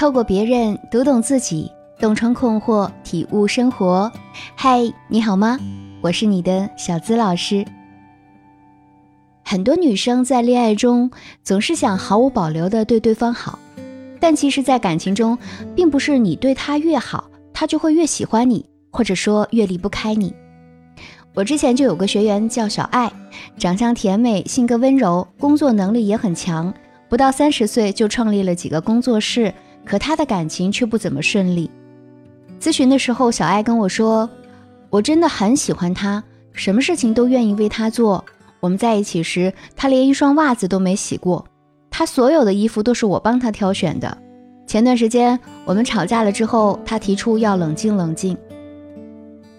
透过别人读懂自己，洞穿困惑，体悟生活。嗨，你好吗？我是你的小资老师。很多女生在恋爱中总是想毫无保留的对对方好，但其实，在感情中，并不是你对他越好，他就会越喜欢你，或者说越离不开你。我之前就有个学员叫小爱，长相甜美，性格温柔，工作能力也很强，不到三十岁就创立了几个工作室，可他的感情却不怎么顺利。咨询的时候，小爱跟我说：“我真的很喜欢他，什么事情都愿意为他做。我们在一起时，他连一双袜子都没洗过，他所有的衣服都是我帮他挑选的。前段时间我们吵架了之后，他提出要冷静冷静。”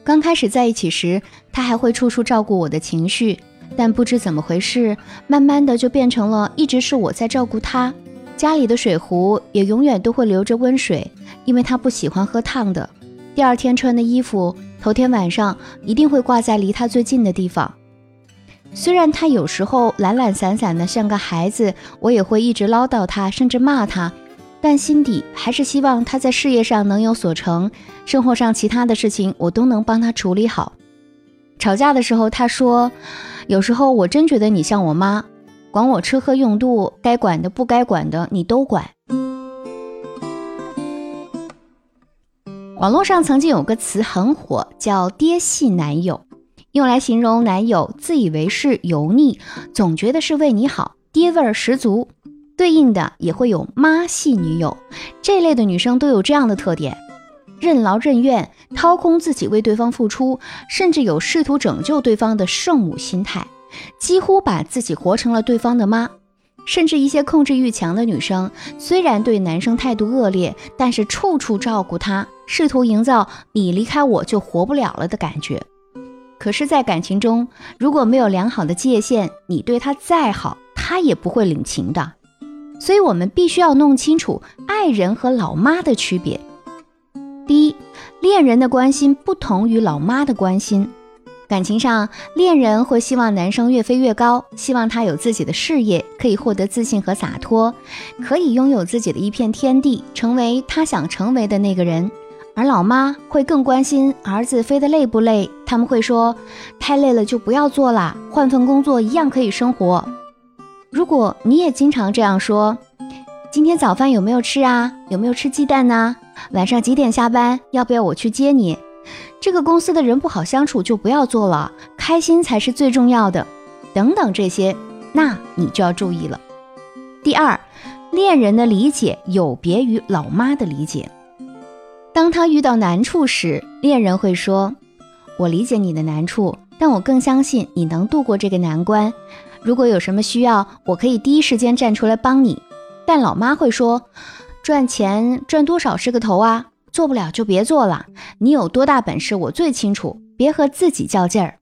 刚开始在一起时，他还会处处照顾我的情绪，但不知怎么回事，慢慢的就变成了一直是我在照顾他。家里的水壶也永远都会留着温水，因为他不喜欢喝烫的。第二天穿的衣服，头天晚上一定会挂在离他最近的地方。虽然他有时候懒懒散散的像个孩子，我也会一直唠叨他，甚至骂他。但心底还是希望他在事业上能有所成，生活上其他的事情我都能帮他处理好。吵架的时候，他说：“有时候我真觉得你像我妈，管我吃喝用度，该管的不该管的你都管。”网络上曾经有个词很火，叫“爹系男友”，用来形容男友自以为是、油腻，总觉得是为你好，爹味儿十足。对应的也会有妈系女友这类的女生都有这样的特点：任劳任怨，掏空自己为对方付出，甚至有试图拯救对方的圣母心态，几乎把自己活成了对方的妈。甚至一些控制欲强的女生，虽然对男生态度恶劣，但是处处照顾他，试图营造你离开我就活不了了的感觉。可是，在感情中，如果没有良好的界限，你对他再好，他也不会领情的。所以，我们必须要弄清楚爱人和老妈的区别。第一，恋人的关心不同于老妈的关心。感情上，恋人会希望男生越飞越高，希望他有自己的事业，可以获得自信和洒脱，可以拥有自己的一片天地，成为他想成为的那个人。而老妈会更关心儿子飞得累不累，他们会说：“太累了就不要做了，换份工作一样可以生活。”如果你也经常这样说，今天早饭有没有吃啊？有没有吃鸡蛋呢？晚上几点下班？要不要我去接你？这个公司的人不好相处，就不要做了，开心才是最重要的。等等这些，那你就要注意了。第二，恋人的理解有别于老妈的理解。当他遇到难处时，恋人会说：“我理解你的难处，但我更相信你能度过这个难关。”如果有什么需要，我可以第一时间站出来帮你。但老妈会说，赚钱赚多少是个头啊，做不了就别做了。你有多大本事，我最清楚，别和自己较劲儿。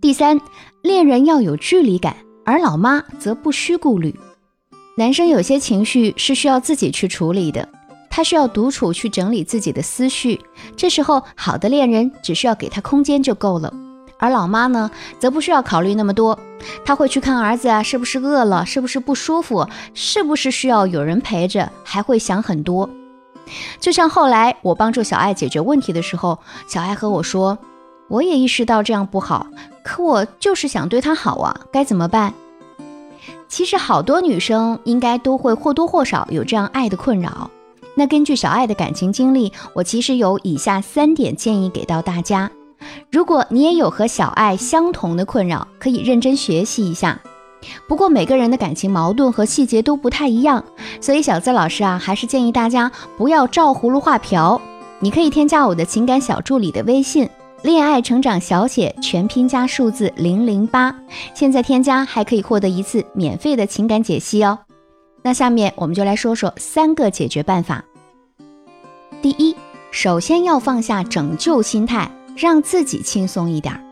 第三，恋人要有距离感，而老妈则不需顾虑。男生有些情绪是需要自己去处理的，他需要独处去整理自己的思绪。这时候，好的恋人只需要给他空间就够了。而老妈呢，则不需要考虑那么多，她会去看儿子啊，是不是饿了，是不是不舒服，是不是需要有人陪着，还会想很多。就像后来我帮助小爱解决问题的时候，小爱和我说：“我也意识到这样不好，可我就是想对她好啊，该怎么办？”其实好多女生应该都会或多或少有这样爱的困扰。那根据小爱的感情经历，我其实有以下三点建议给到大家。如果你也有和小爱相同的困扰，可以认真学习一下。不过每个人的感情矛盾和细节都不太一样，所以小资老师啊，还是建议大家不要照葫芦画瓢。你可以添加我的情感小助理的微信“恋爱成长小写全拼加数字零零八”，现在添加还可以获得一次免费的情感解析哦。那下面我们就来说说三个解决办法。第一，首先要放下拯救心态。让自己轻松一点。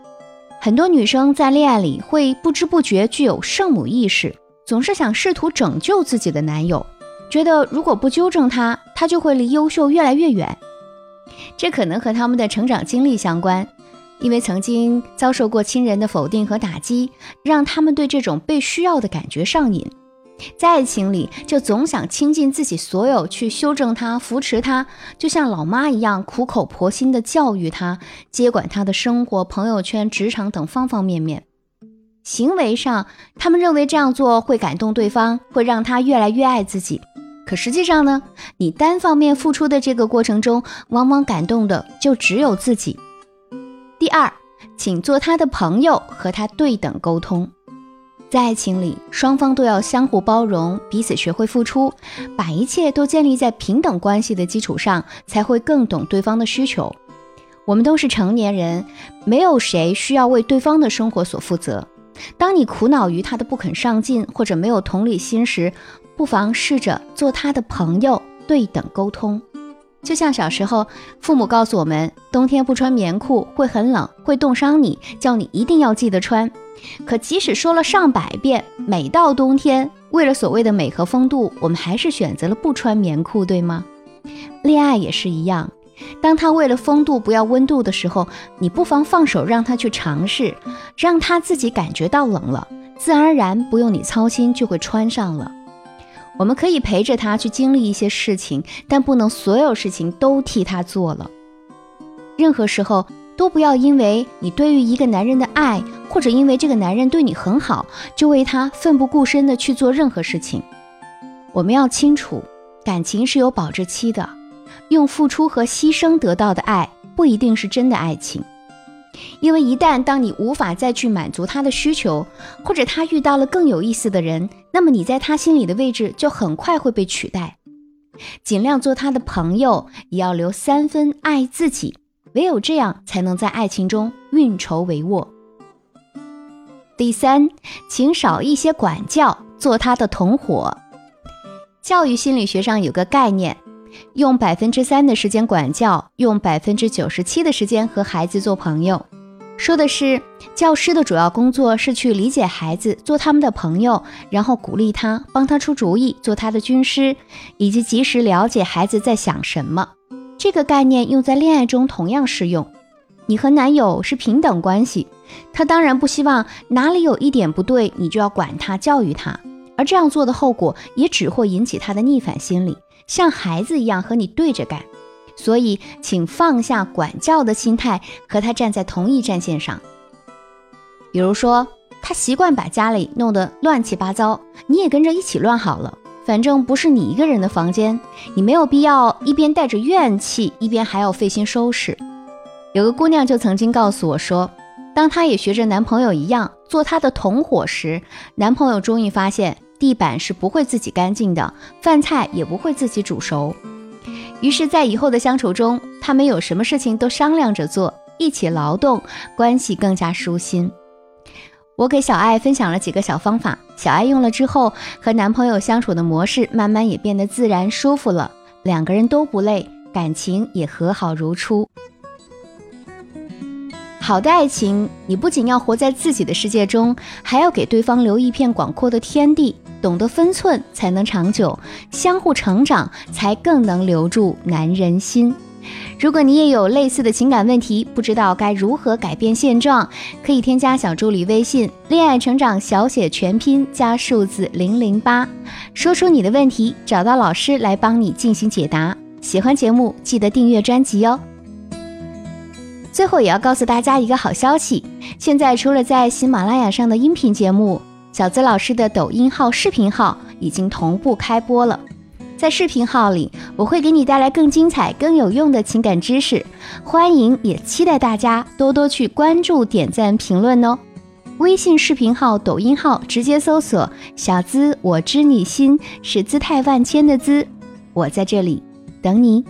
很多女生在恋爱里会不知不觉具有圣母意识，总是想试图拯救自己的男友，觉得如果不纠正他，他就会离优秀越来越远。这可能和他们的成长经历相关，因为曾经遭受过亲人的否定和打击，让他们对这种被需要的感觉上瘾。在爱情里，就总想倾尽自己所有去修正他、扶持他，就像老妈一样苦口婆心地教育他，接管他的生活、朋友圈、职场等方方面面。行为上，他们认为这样做会感动对方，会让他越来越爱自己。可实际上呢，你单方面付出的这个过程中，往往感动的就只有自己。第二，请做他的朋友，和他对等沟通。在爱情里，双方都要相互包容，彼此学会付出，把一切都建立在平等关系的基础上，才会更懂对方的需求。我们都是成年人，没有谁需要为对方的生活所负责。当你苦恼于他的不肯上进或者没有同理心时，不妨试着做他的朋友，对等沟通。就像小时候，父母告诉我们，冬天不穿棉裤会很冷，会冻伤你，叫你一定要记得穿。可即使说了上百遍，每到冬天，为了所谓的美和风度，我们还是选择了不穿棉裤，对吗？恋爱也是一样，当他为了风度不要温度的时候，你不妨放手让他去尝试，让他自己感觉到冷了，自然而然不用你操心就会穿上了。我们可以陪着他去经历一些事情，但不能所有事情都替他做了。任何时候。都不要因为你对于一个男人的爱，或者因为这个男人对你很好，就为他奋不顾身的去做任何事情。我们要清楚，感情是有保质期的，用付出和牺牲得到的爱不一定是真的爱情。因为一旦当你无法再去满足他的需求，或者他遇到了更有意思的人，那么你在他心里的位置就很快会被取代。尽量做他的朋友，也要留三分爱自己。唯有这样，才能在爱情中运筹帷幄。第三，请少一些管教，做他的同伙。教育心理学上有个概念，用百分之三的时间管教，用百分之九十七的时间和孩子做朋友。说的是，教师的主要工作是去理解孩子，做他们的朋友，然后鼓励他，帮他出主意，做他的军师，以及及时了解孩子在想什么。这个概念用在恋爱中同样适用。你和男友是平等关系，他当然不希望哪里有一点不对，你就要管他、教育他，而这样做的后果也只会引起他的逆反心理，像孩子一样和你对着干。所以，请放下管教的心态，和他站在同一战线上。比如说，他习惯把家里弄得乱七八糟，你也跟着一起乱好了。反正不是你一个人的房间，你没有必要一边带着怨气，一边还要费心收拾。有个姑娘就曾经告诉我说，当她也学着男朋友一样做她的同伙时，男朋友终于发现地板是不会自己干净的，饭菜也不会自己煮熟。于是，在以后的相处中，他们有什么事情都商量着做，一起劳动，关系更加舒心。我给小爱分享了几个小方法，小爱用了之后，和男朋友相处的模式慢慢也变得自然舒服了，两个人都不累，感情也和好如初。好的爱情，你不仅要活在自己的世界中，还要给对方留一片广阔的天地，懂得分寸才能长久，相互成长才更能留住男人心。如果你也有类似的情感问题，不知道该如何改变现状，可以添加小助理微信“恋爱成长小写全拼加数字零零八”，说出你的问题，找到老师来帮你进行解答。喜欢节目记得订阅专辑哦。最后也要告诉大家一个好消息，现在除了在喜马拉雅上的音频节目，小资老师的抖音号、视频号已经同步开播了。在视频号里，我会给你带来更精彩、更有用的情感知识，欢迎也期待大家多多去关注、点赞、评论哦。微信视频号、抖音号直接搜索“小资我知你心”，是姿态万千的“资”，我在这里等你。